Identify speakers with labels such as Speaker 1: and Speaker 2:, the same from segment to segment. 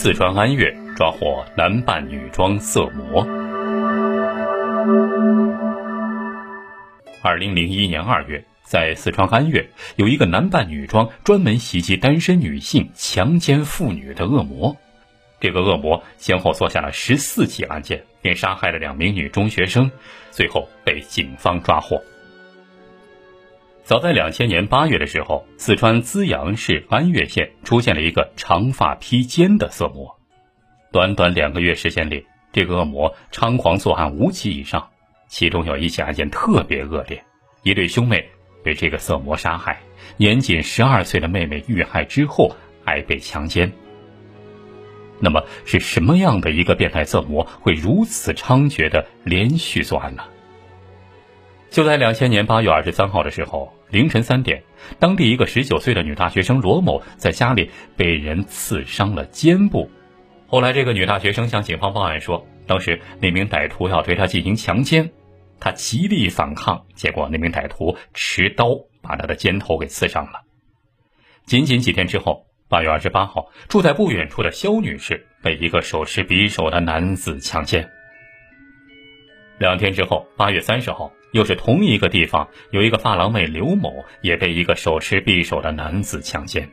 Speaker 1: 四川安岳抓获男扮女装色魔。二零零一年二月，在四川安岳，有一个男扮女装、专门袭击单身女性、强奸妇女的恶魔。这个恶魔先后做下了十四起案件，并杀害了两名女中学生，最后被警方抓获。早在两千年八月的时候，四川资阳市安岳县出现了一个长发披肩的色魔。短短两个月时间里，这个恶魔猖狂作案五起以上，其中有一起案件特别恶劣，一对兄妹被这个色魔杀害，年仅十二岁的妹妹遇害之后还被强奸。那么，是什么样的一个变态色魔会如此猖獗的连续作案呢？就在两千年八月二十三号的时候，凌晨三点，当地一个十九岁的女大学生罗某在家里被人刺伤了肩部。后来，这个女大学生向警方报案说，当时那名歹徒要对她进行强奸，她极力反抗，结果那名歹徒持刀把她的肩头给刺伤了。仅仅几天之后，八月二十八号，住在不远处的肖女士被一个手持匕首的男子强奸。两天之后，八月三十号。又是同一个地方，有一个发廊妹刘某也被一个手持匕首的男子强奸。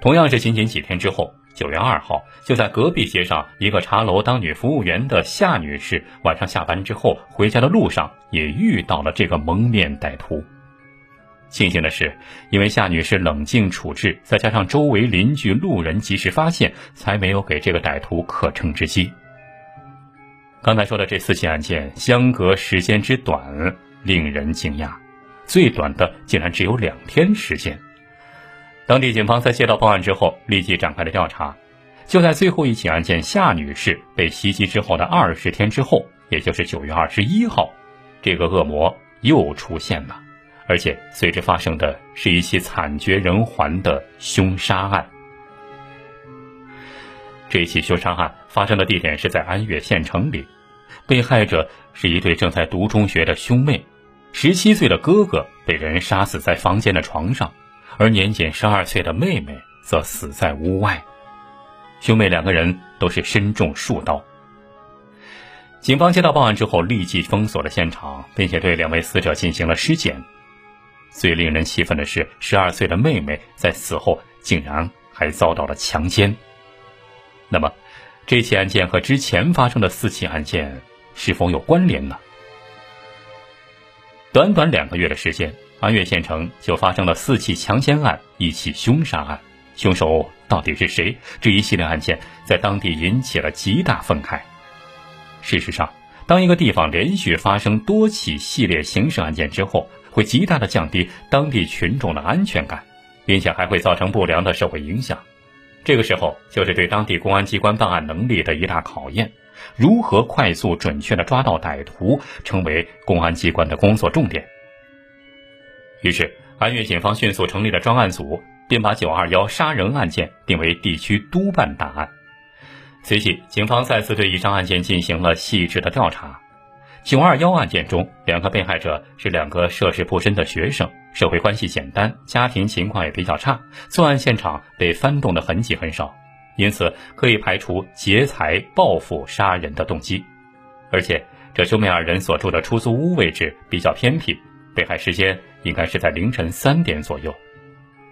Speaker 1: 同样是仅仅几天之后，九月二号，就在隔壁街上一个茶楼当女服务员的夏女士，晚上下班之后回家的路上也遇到了这个蒙面歹徒。庆幸的是，因为夏女士冷静处置，再加上周围邻居路人及时发现，才没有给这个歹徒可乘之机。刚才说的这四起案件相隔时间之短，令人惊讶，最短的竟然只有两天时间。当地警方在接到报案之后，立即展开了调查。就在最后一起案件夏女士被袭击之后的二十天之后，也就是九月二十一号，这个恶魔又出现了，而且随之发生的是一起惨绝人寰的凶杀案。这起凶杀案发生的地点是在安岳县城里，被害者是一对正在读中学的兄妹，十七岁的哥哥被人杀死在房间的床上，而年仅十二岁的妹妹则死在屋外。兄妹两个人都是身中数刀。警方接到报案之后，立即封锁了现场，并且对两位死者进行了尸检。最令人气愤的是，十二岁的妹妹在死后竟然还遭到了强奸。那么，这起案件和之前发生的四起案件是否有关联呢？短短两个月的时间，安岳县城就发生了四起强奸案、一起凶杀案，凶手到底是谁？这一系列案件在当地引起了极大愤慨。事实上，当一个地方连续发生多起系列刑事案件之后，会极大的降低当地群众的安全感，并且还会造成不良的社会影响。这个时候，就是对当地公安机关办案能力的一大考验。如何快速准确的抓到歹徒，成为公安机关的工作重点。于是，安岳警方迅速成立了专案组，并把九二幺杀人案件定为地区督办大案。随即，警方再次对一桩案件进行了细致的调查。九二幺案件中，两个被害者是两个涉世不深的学生，社会关系简单，家庭情况也比较差，作案现场被翻动的痕迹很少，因此可以排除劫财报复杀人的动机。而且，这兄妹二人所住的出租屋位置比较偏僻，被害时间应该是在凌晨三点左右。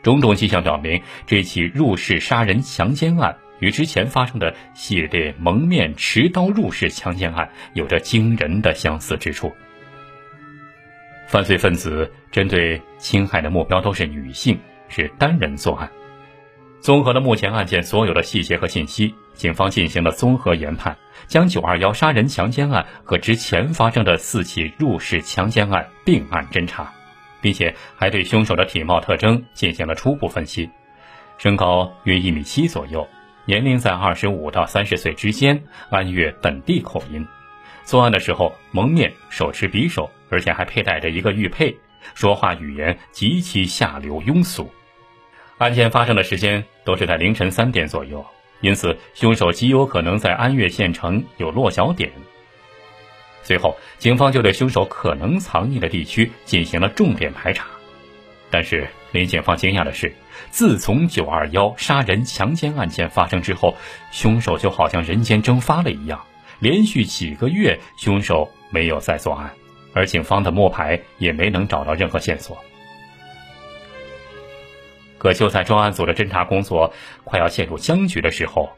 Speaker 1: 种种迹象表明，这起入室杀人强奸案。与之前发生的系列蒙面持刀入室强奸案有着惊人的相似之处。犯罪分子针对侵害的目标都是女性，是单人作案。综合了目前案件所有的细节和信息，警方进行了综合研判，将九二幺杀人强奸案和之前发生的四起入室强奸案并案侦查，并且还对凶手的体貌特征进行了初步分析，身高约一米七左右。年龄在二十五到三十岁之间，安岳本地口音。作案的时候蒙面，手持匕首，而且还佩戴着一个玉佩，说话语言极其下流庸俗。案件发生的时间都是在凌晨三点左右，因此凶手极有可能在安岳县城有落脚点。随后，警方就对凶手可能藏匿的地区进行了重点排查。但是，令警方惊讶的是，自从九二幺杀人强奸案件发生之后，凶手就好像人间蒸发了一样，连续几个月凶手没有再作案，而警方的摸排也没能找到任何线索。可就在专案组的侦查工作快要陷入僵局的时候，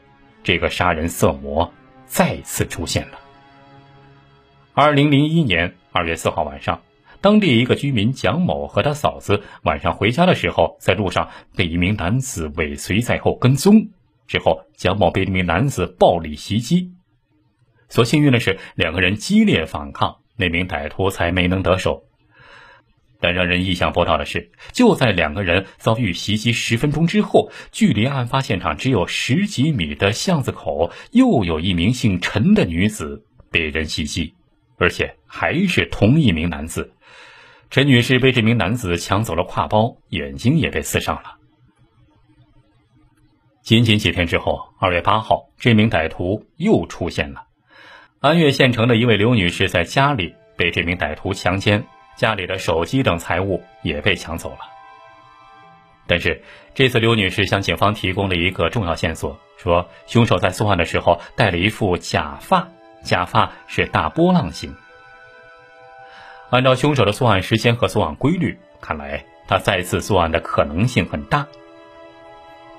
Speaker 1: 这个杀人色魔再次出现了。二零零一年二月四号晚上。当地一个居民蒋某和他嫂子晚上回家的时候，在路上被一名男子尾随在后跟踪。之后，蒋某被一名男子暴力袭击。所幸运的是，两个人激烈反抗，那名歹徒才没能得手。但让人意想不到的是，就在两个人遭遇袭击十分钟之后，距离案发现场只有十几米的巷子口，又有一名姓陈的女子被人袭击，而且还是同一名男子。陈女士被这名男子抢走了挎包，眼睛也被刺伤了。仅仅几天之后，二月八号，这名歹徒又出现了。安岳县城的一位刘女士在家里被这名歹徒强奸，家里的手机等财物也被抢走了。但是这次刘女士向警方提供了一个重要线索，说凶手在作案的时候戴了一副假发，假发是大波浪形。按照凶手的作案时间和作案规律，看来他再次作案的可能性很大。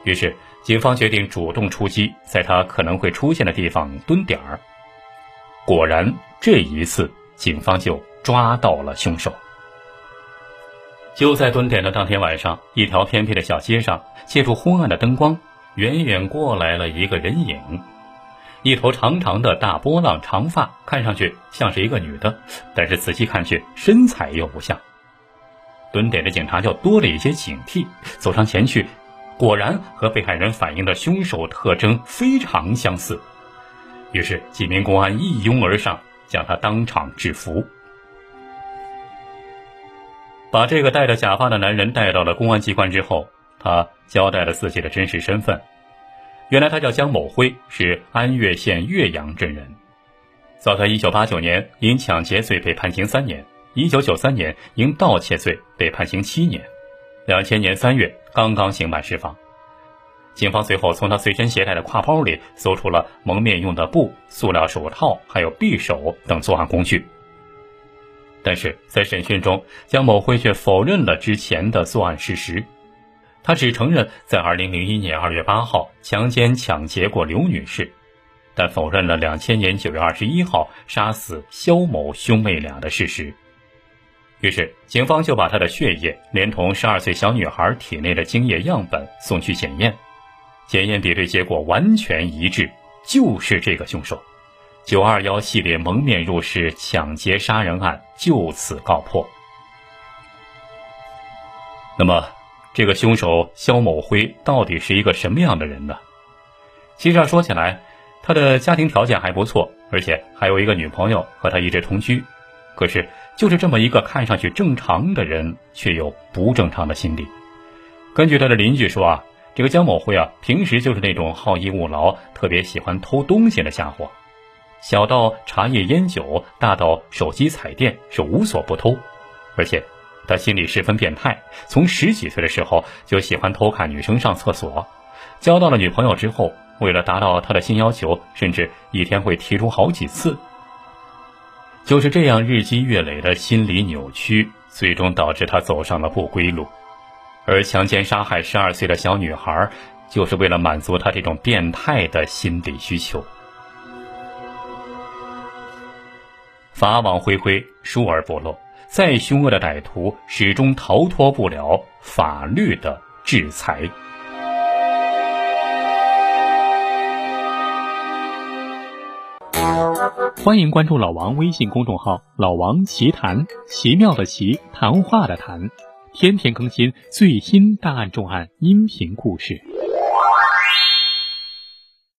Speaker 1: 于是，警方决定主动出击，在他可能会出现的地方蹲点儿。果然，这一次警方就抓到了凶手。就在蹲点的当天晚上，一条偏僻的小街上，借助昏暗的灯光，远远过来了一个人影。一头长长的大波浪长发，看上去像是一个女的，但是仔细看去身材又不像。蹲点的警察就多了一些警惕，走上前去，果然和被害人反映的凶手特征非常相似。于是几名公安一拥而上，将他当场制服，把这个戴着假发的男人带到了公安机关之后，他交代了自己的真实身份。原来他叫江某辉，是安岳县岳阳镇人。早在1989年，因抢劫罪被判刑三年；1993年，因盗窃罪被判刑七年；2000年3月刚刚刑满释放。警方随后从他随身携带的挎包里搜出了蒙面用的布、塑料手套，还有匕首等作案工具。但是在审讯中，江某辉却否认了之前的作案事实。他只承认在2001年2月8号强奸抢劫过刘女士，但否认了2000年9月21号杀死肖某兄妹俩的事实。于是，警方就把他的血液连同12岁小女孩体内的精液样本送去检验，检验比对结果完全一致，就是这个凶手。921系列蒙面入室抢劫杀人案就此告破。那么。这个凶手肖某辉到底是一个什么样的人呢？其实要说起来，他的家庭条件还不错，而且还有一个女朋友和他一直同居。可是，就是这么一个看上去正常的人，却有不正常的心理。根据他的邻居说啊，这个江某辉啊，平时就是那种好逸恶劳、特别喜欢偷东西的家伙，小到茶叶烟酒，大到手机彩电，是无所不偷，而且。他心里十分变态，从十几岁的时候就喜欢偷看女生上厕所。交到了女朋友之后，为了达到他的新要求，甚至一天会提出好几次。就是这样日积月累的心理扭曲，最终导致他走上了不归路。而强奸杀害十二岁的小女孩，就是为了满足他这种变态的心理需求。法网恢恢，疏而不漏。再凶恶的歹徒，始终逃脱不了法律的制裁。
Speaker 2: 欢迎关注老王微信公众号“老王奇谈”，奇妙的奇，谈话的谈，天天更新最新大案重案音频故事。